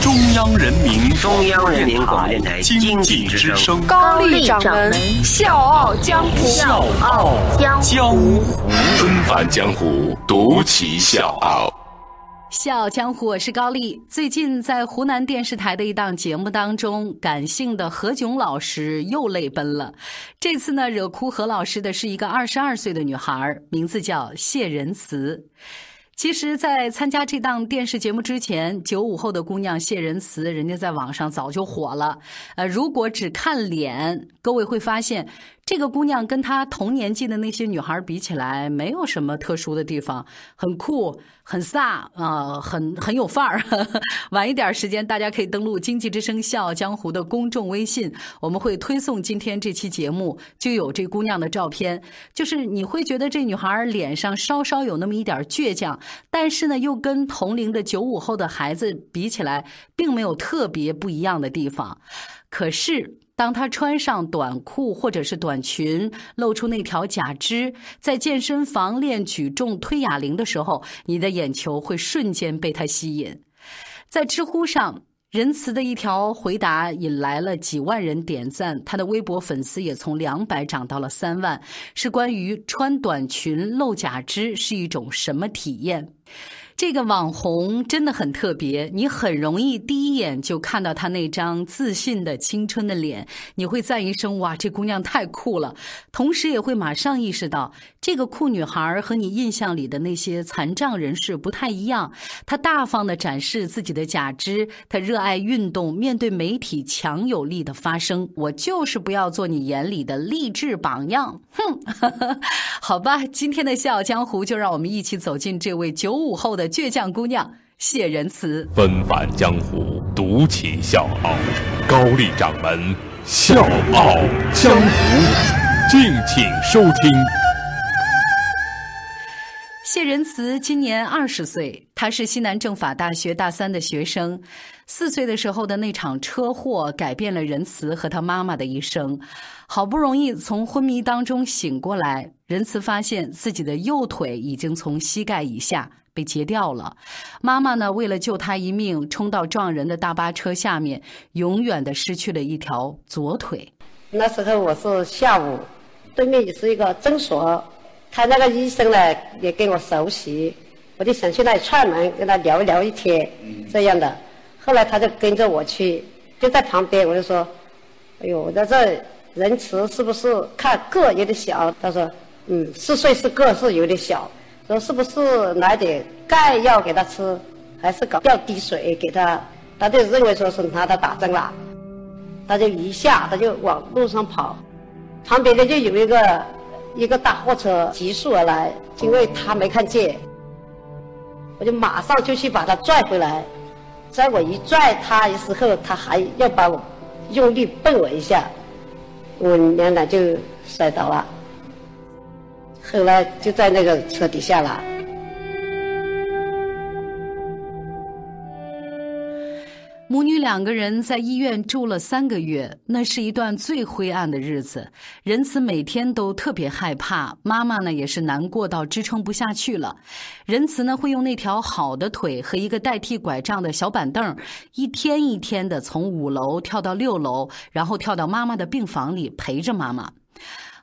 中央人民中央人民广播电台经济之声高丽掌门笑傲江湖，笑傲江湖，纷繁江湖，独骑笑傲。笑傲江湖，我是高丽。最近在湖南电视台的一档节目当中，感性的何炅老师又泪奔了。这次呢，惹哭何老师的是一个二十二岁的女孩，名字叫谢仁慈。其实，在参加这档电视节目之前，九五后的姑娘谢仁慈，人家在网上早就火了。呃，如果只看脸，各位会发现。这个姑娘跟她同年纪的那些女孩比起来，没有什么特殊的地方，很酷、很飒啊，很很有范儿。晚一点时间，大家可以登录《经济之声笑傲江湖》的公众微信，我们会推送今天这期节目，就有这姑娘的照片。就是你会觉得这女孩脸上稍稍有那么一点倔强，但是呢，又跟同龄的九五后的孩子比起来，并没有特别不一样的地方。可是。当他穿上短裤或者是短裙，露出那条假肢，在健身房练举重、推哑铃的时候，你的眼球会瞬间被他吸引。在知乎上，仁慈的一条回答引来了几万人点赞，他的微博粉丝也从两百涨到了三万。是关于穿短裙露假肢是一种什么体验？这个网红真的很特别，你很容易第一眼就看到她那张自信的青春的脸，你会赞一声“哇，这姑娘太酷了”，同时也会马上意识到这个酷女孩和你印象里的那些残障人士不太一样。她大方的展示自己的假肢，她热爱运动，面对媒体强有力的发声。我就是不要做你眼里的励志榜样，哼，好吧，今天的笑傲江湖就让我们一起走进这位九五后的。倔强姑娘谢仁慈，纷繁江湖，独起笑傲。高丽掌门笑傲江湖，敬请收听。谢仁慈今年二十岁，他是西南政法大学大三的学生。四岁的时候的那场车祸改变了仁慈和他妈妈的一生。好不容易从昏迷当中醒过来，仁慈发现自己的右腿已经从膝盖以下。被截掉了，妈妈呢？为了救他一命，冲到撞人的大巴车下面，永远的失去了一条左腿。那时候我是下午，对面也是一个诊所，他那个医生呢也跟我熟悉，我就想去那里串门，跟他聊一聊一天，这样的。后来他就跟着我去，就在旁边，我就说：“哎呦，我在这仁慈是不是看个有点小？”他说：“嗯，四岁是个是有点小。”说是不是拿点钙药给他吃，还是搞吊滴水给他？他就认为说是拿他打针了，他就一下他就往路上跑，旁边的就有一个一个大货车急速而来，因为他没看见，我就马上就去把他拽回来，在我一拽他的时候，他还要把我用力蹦我一下，我娘俩就摔倒了。后来就在那个车底下了。母女两个人在医院住了三个月，那是一段最灰暗的日子。仁慈每天都特别害怕，妈妈呢也是难过到支撑不下去了。仁慈呢会用那条好的腿和一个代替拐杖的小板凳，一天一天的从五楼跳到六楼，然后跳到妈妈的病房里陪着妈妈。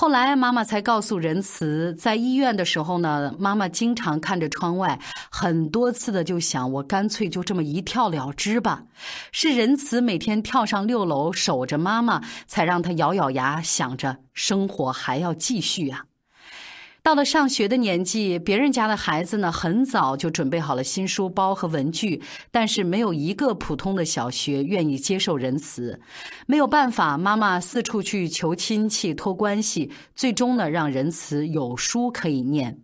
后来，妈妈才告诉仁慈，在医院的时候呢，妈妈经常看着窗外，很多次的就想，我干脆就这么一跳了之吧。是仁慈每天跳上六楼守着妈妈，才让她咬咬牙，想着生活还要继续啊。到了上学的年纪，别人家的孩子呢，很早就准备好了新书包和文具，但是没有一个普通的小学愿意接受仁慈。没有办法，妈妈四处去求亲戚、托关系，最终呢，让仁慈有书可以念。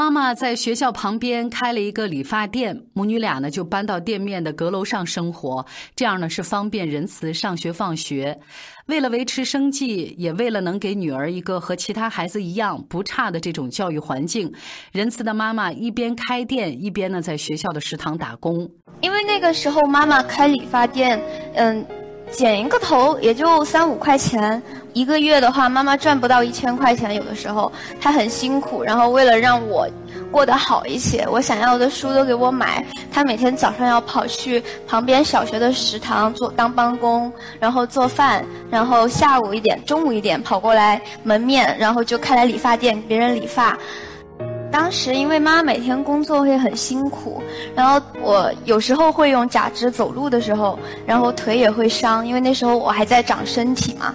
妈妈在学校旁边开了一个理发店，母女俩呢就搬到店面的阁楼上生活，这样呢是方便仁慈上学放学。为了维持生计，也为了能给女儿一个和其他孩子一样不差的这种教育环境，仁慈的妈妈一边开店，一边呢在学校的食堂打工。因为那个时候妈妈开理发店，嗯，剪一个头也就三五块钱，一个月的话妈妈赚不到一千块钱，有的时候她很辛苦，然后为了让我过得好一些，我想要的书都给我买，她每天早上要跑去旁边小学的食堂做当帮工，然后做饭，然后下午一点、中午一点跑过来门面，然后就开来理发店给别人理发。当时因为妈每天工作会很辛苦，然后我有时候会用假肢走路的时候，然后腿也会伤，因为那时候我还在长身体嘛，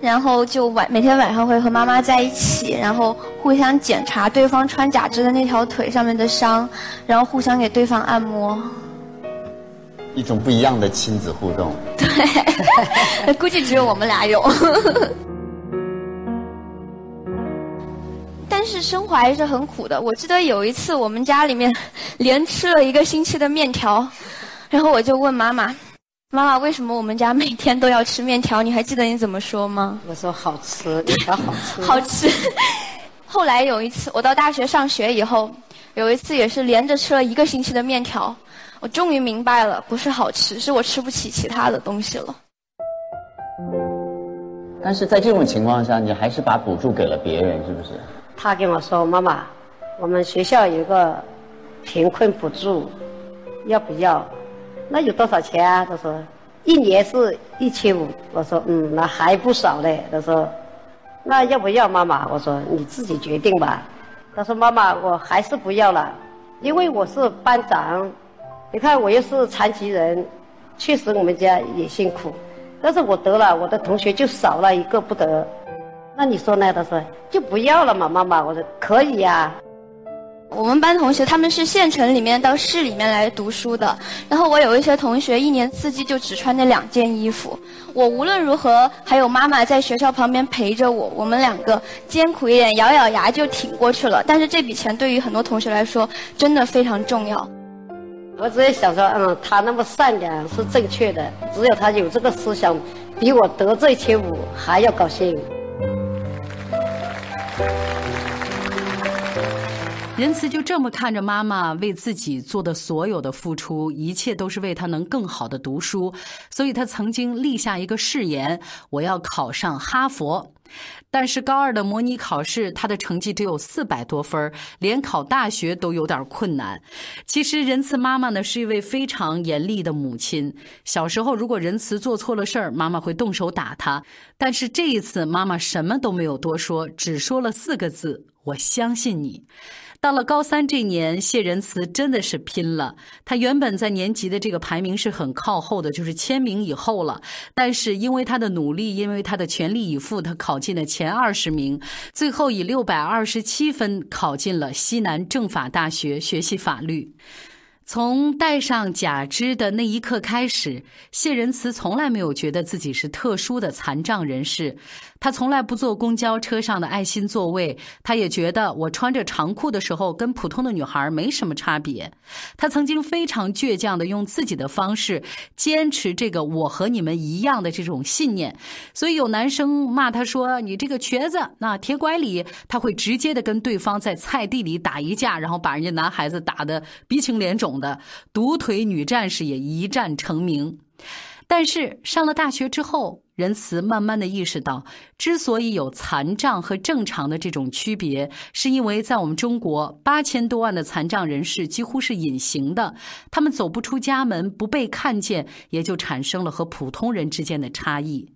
然后就晚每天晚上会和妈妈在一起，然后互相检查对方穿假肢的那条腿上面的伤，然后互相给对方按摩。一种不一样的亲子互动。对，估计只有我们俩有。但是生活还是很苦的。我记得有一次，我们家里面 连吃了一个星期的面条，然后我就问妈妈：“妈妈，为什么我们家每天都要吃面条？你还记得你怎么说吗？”我说：“好吃，面条好吃。”好吃。后来有一次，我到大学上学以后，有一次也是连着吃了一个星期的面条，我终于明白了，不是好吃，是我吃不起其他的东西了。但是在这种情况下，你还是把补助给了别人，是不是？他跟我说：“妈妈，我们学校有个贫困补助，要不要？那有多少钱啊？”他说：“一年是一千五。”我说：“嗯，那还不少嘞。”他说：“那要不要，妈妈？”我说：“你自己决定吧。”他说：“妈妈，我还是不要了，因为我是班长，你看我又是残疾人，确实我们家也辛苦，但是我得了，我的同学就少了一个不得。”那你说呢？他说就不要了嘛，妈妈。我说可以呀。我们班同学他们是县城里面到市里面来读书的，然后我有一些同学一年四季就只穿那两件衣服。我无论如何还有妈妈在学校旁边陪着我，我们两个艰苦一点，咬咬牙就挺过去了。但是这笔钱对于很多同学来说真的非常重要。我只是想说，嗯，他那么善良是正确的，只有他有这个思想，比我得这一千五还要高兴。仁慈就这么看着妈妈为自己做的所有的付出，一切都是为他能更好的读书，所以他曾经立下一个誓言：我要考上哈佛。但是高二的模拟考试，他的成绩只有四百多分，连考大学都有点困难。其实仁慈妈妈呢是一位非常严厉的母亲。小时候如果仁慈做错了事儿，妈妈会动手打他。但是这一次妈妈什么都没有多说，只说了四个字：我相信你。到了高三这年，谢仁慈真的是拼了。他原本在年级的这个排名是很靠后的，就是千名以后了。但是因为他的努力，因为他的全力以赴，他考进了前二十名，最后以六百二十七分考进了西南政法大学学习法律。从戴上假肢的那一刻开始，谢仁慈从来没有觉得自己是特殊的残障人士。他从来不坐公交车上的爱心座位，他也觉得我穿着长裤的时候跟普通的女孩没什么差别。他曾经非常倔强的用自己的方式坚持这个我和你们一样的这种信念。所以有男生骂他说：“你这个瘸子，那铁拐李。”他会直接的跟对方在菜地里打一架，然后把人家男孩子打得鼻青脸肿的。独腿女战士也一战成名。但是上了大学之后，仁慈慢慢的意识到，之所以有残障和正常的这种区别，是因为在我们中国八千多万的残障人士几乎是隐形的，他们走不出家门，不被看见，也就产生了和普通人之间的差异。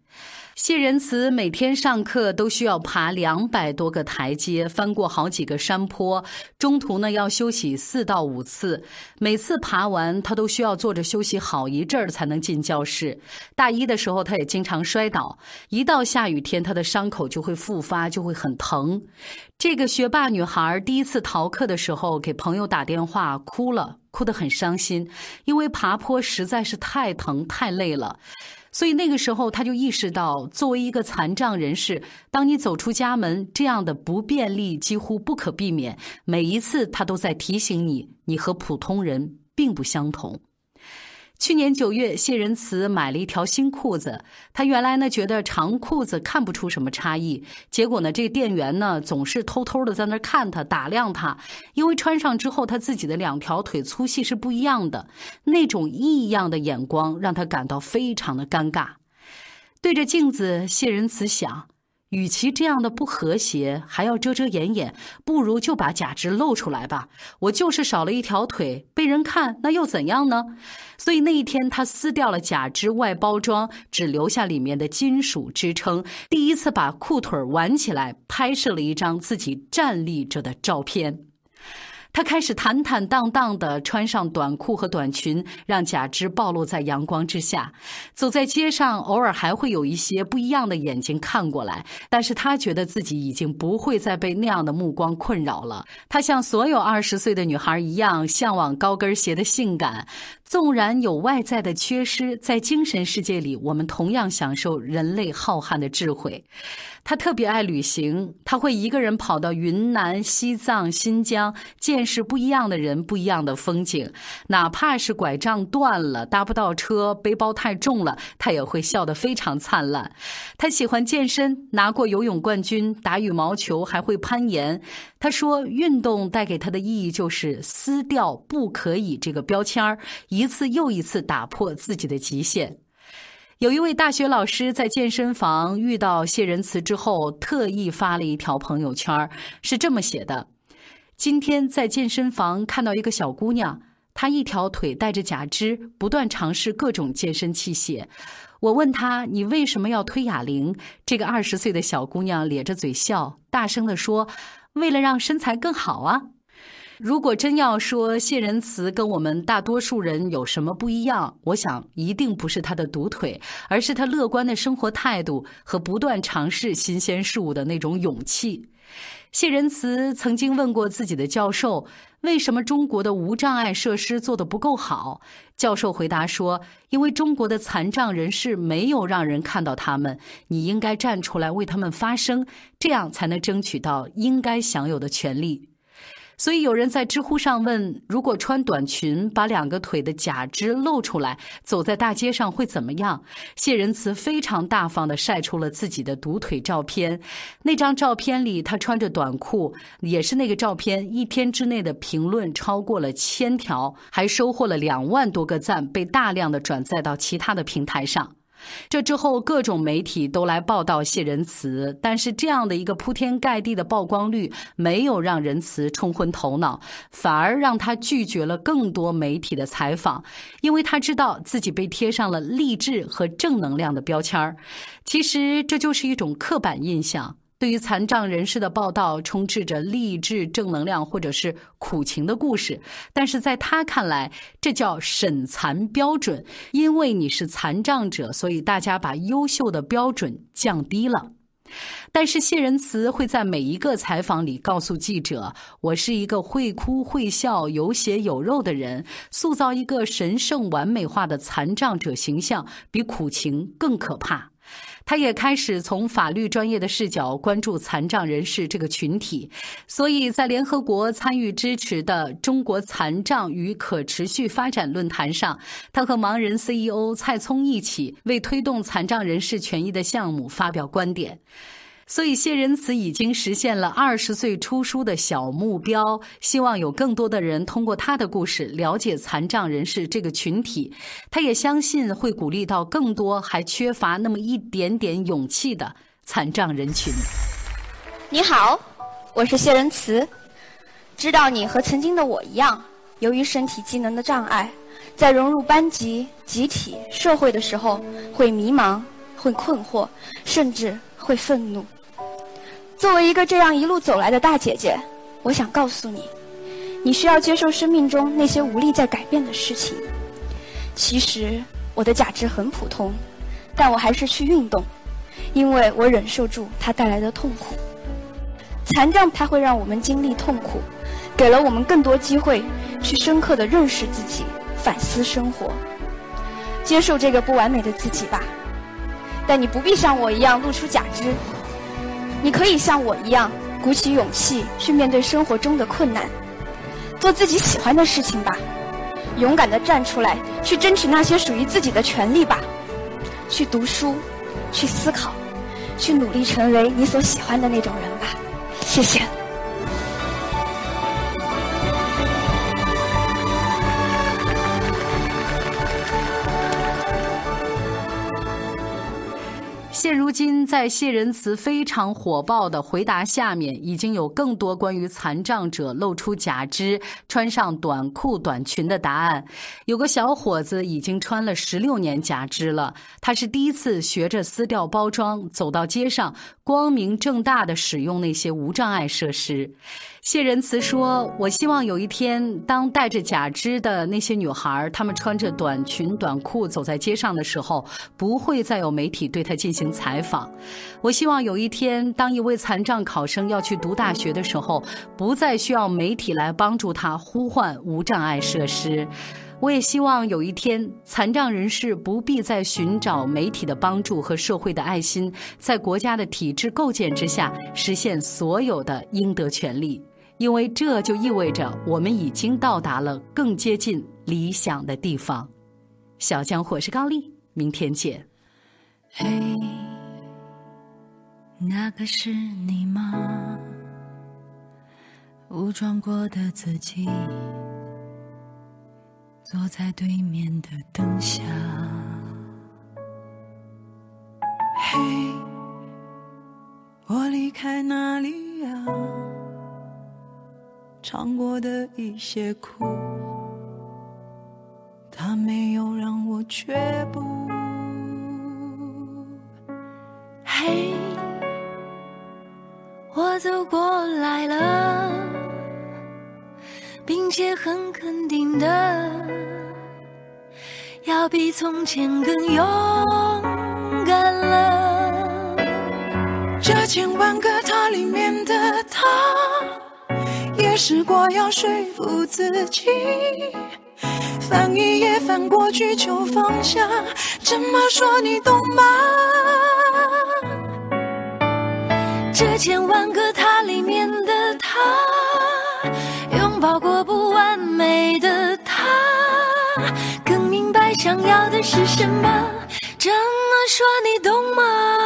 谢仁慈每天上课都需要爬两百多个台阶，翻过好几个山坡，中途呢要休息四到五次。每次爬完，他都需要坐着休息好一阵儿才能进教室。大一的时候，他也经常摔倒，一到下雨天，他的伤口就会复发，就会很疼。这个学霸女孩第一次逃课的时候，给朋友打电话，哭了，哭得很伤心，因为爬坡实在是太疼太累了。所以那个时候他就意识到，作为一个残障人士，当你走出家门，这样的不便利几乎不可避免。每一次他都在提醒你，你和普通人并不相同。去年九月，谢仁慈买了一条新裤子。他原来呢觉得长裤子看不出什么差异，结果呢这个店员呢总是偷偷的在那看他打量他，因为穿上之后他自己的两条腿粗细是不一样的，那种异样的眼光让他感到非常的尴尬。对着镜子，谢仁慈想。与其这样的不和谐，还要遮遮掩掩，不如就把假肢露出来吧。我就是少了一条腿，被人看那又怎样呢？所以那一天，他撕掉了假肢外包装，只留下里面的金属支撑。第一次把裤腿挽起来，拍摄了一张自己站立着的照片。他开始坦坦荡荡地穿上短裤和短裙，让假肢暴露在阳光之下。走在街上，偶尔还会有一些不一样的眼睛看过来，但是他觉得自己已经不会再被那样的目光困扰了。他像所有二十岁的女孩一样，向往高跟鞋的性感。纵然有外在的缺失，在精神世界里，我们同样享受人类浩瀚的智慧。他特别爱旅行，他会一个人跑到云南、西藏、新疆，见识不一样的人、不一样的风景。哪怕是拐杖断了、搭不到车、背包太重了，他也会笑得非常灿烂。他喜欢健身，拿过游泳冠军，打羽毛球，还会攀岩。他说，运动带给他的意义就是撕掉“不可以”这个标签儿，一一次又一次打破自己的极限。有一位大学老师在健身房遇到谢仁慈之后，特意发了一条朋友圈，是这么写的：“今天在健身房看到一个小姑娘，她一条腿带着假肢，不断尝试各种健身器械。我问她：‘你为什么要推哑铃？’这个二十岁的小姑娘咧着嘴笑，大声地说：‘为了让身材更好啊。’”如果真要说谢仁慈跟我们大多数人有什么不一样，我想一定不是他的独腿，而是他乐观的生活态度和不断尝试新鲜事物的那种勇气。谢仁慈曾经问过自己的教授：“为什么中国的无障碍设施做得不够好？”教授回答说：“因为中国的残障人士没有让人看到他们，你应该站出来为他们发声，这样才能争取到应该享有的权利。”所以有人在知乎上问：如果穿短裙把两个腿的假肢露出来，走在大街上会怎么样？谢仁慈非常大方地晒出了自己的独腿照片。那张照片里，他穿着短裤，也是那个照片。一天之内的评论超过了千条，还收获了两万多个赞，被大量的转载到其他的平台上。这之后，各种媒体都来报道谢仁慈，但是这样的一个铺天盖地的曝光率，没有让仁慈冲昏头脑，反而让他拒绝了更多媒体的采访，因为他知道自己被贴上了励志和正能量的标签儿。其实，这就是一种刻板印象。对于残障人士的报道，充斥着励志、正能量或者是苦情的故事，但是在他看来，这叫审残标准。因为你是残障者，所以大家把优秀的标准降低了。但是谢仁慈会在每一个采访里告诉记者：“我是一个会哭会笑、有血有肉的人。塑造一个神圣完美化的残障者形象，比苦情更可怕。”他也开始从法律专业的视角关注残障人士这个群体，所以在联合国参与支持的中国残障与可持续发展论坛上，他和盲人 CEO 蔡聪一起为推动残障人士权益的项目发表观点。所以，谢仁慈已经实现了二十岁出书的小目标，希望有更多的人通过他的故事了解残障人士这个群体。他也相信会鼓励到更多还缺乏那么一点点勇气的残障人群。你好，我是谢仁慈。知道你和曾经的我一样，由于身体机能的障碍，在融入班级、集体、社会的时候，会迷茫，会困惑，甚至会愤怒。作为一个这样一路走来的大姐姐，我想告诉你，你需要接受生命中那些无力在改变的事情。其实我的假肢很普通，但我还是去运动，因为我忍受住它带来的痛苦。残障它会让我们经历痛苦，给了我们更多机会去深刻的认识自己，反思生活，接受这个不完美的自己吧。但你不必像我一样露出假肢。你可以像我一样，鼓起勇气去面对生活中的困难，做自己喜欢的事情吧。勇敢地站出来，去争取那些属于自己的权利吧。去读书，去思考，去努力成为你所喜欢的那种人吧。谢谢。现如今，在谢仁慈非常火爆的回答下面，已经有更多关于残障者露出假肢、穿上短裤短裙的答案。有个小伙子已经穿了十六年假肢了，他是第一次学着撕掉包装，走到街上，光明正大的使用那些无障碍设施。谢仁慈说：“我希望有一天，当戴着假肢的那些女孩，她们穿着短裙短裤走在街上的时候，不会再有媒体对她进行采访。我希望有一天，当一位残障考生要去读大学的时候，不再需要媒体来帮助他呼唤无障碍设施。”我也希望有一天，残障人士不必再寻找媒体的帮助和社会的爱心，在国家的体制构建之下，实现所有的应得权利。因为这就意味着我们已经到达了更接近理想的地方。小江，我是高丽，明天见。嘿，那个是你吗？武装过的自己。坐在对面的灯下，嘿，我离开哪里？尝过的一些苦，它没有让我却步。嘿，我走过来了。并且很肯定的，要比从前更勇敢了。这千万个他里面的他，也试过要说服自己，翻一页翻过去就放下。这么说你懂吗？这千万个他里面的他。拥抱过不完美的他，更明白想要的是什么。这么说你懂吗？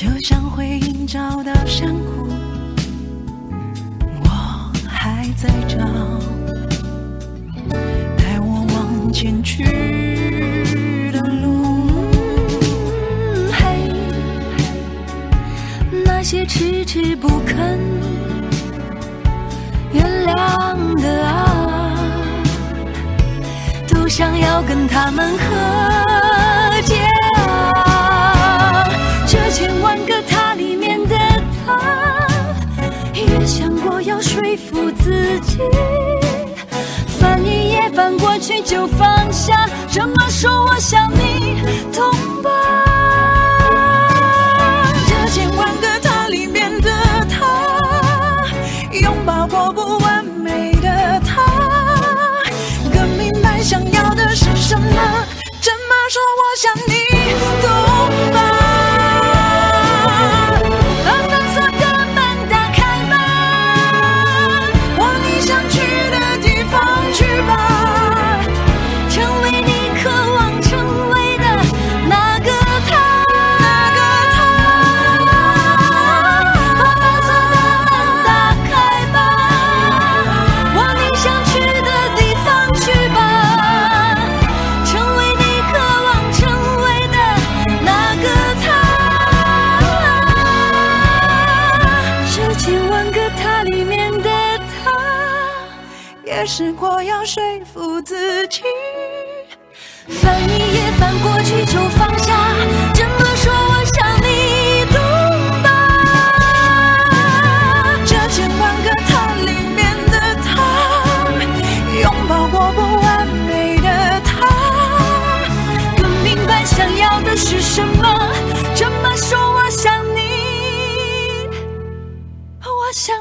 就像回应找到山谷我还在找带我往前去的路嘿那些迟迟不肯原谅的啊都想要跟他们和。说服自己翻一页翻过去就放下，这么说我想你懂吧，这千万个他里面的他，拥抱过不完美的他，更明白想要的是什么，这么说我想。试过要说服自己。翻一页，翻过去就放下。这么说，我想你懂吧？这千万个他里面的他，拥抱过不完美的他，更明白想要的是什么。这么说，我想你，我想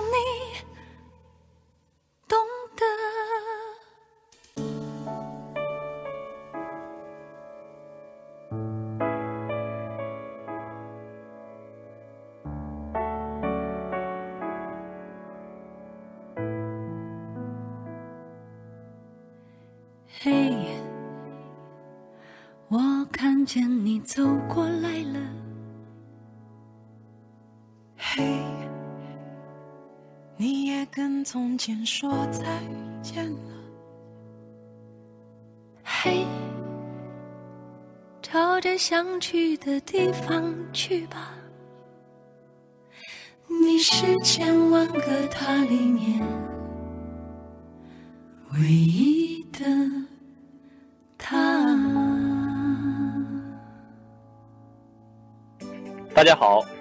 从前说再见了。嘿，朝着想去的地方去吧。你是千万个他里面唯一的他。大家好，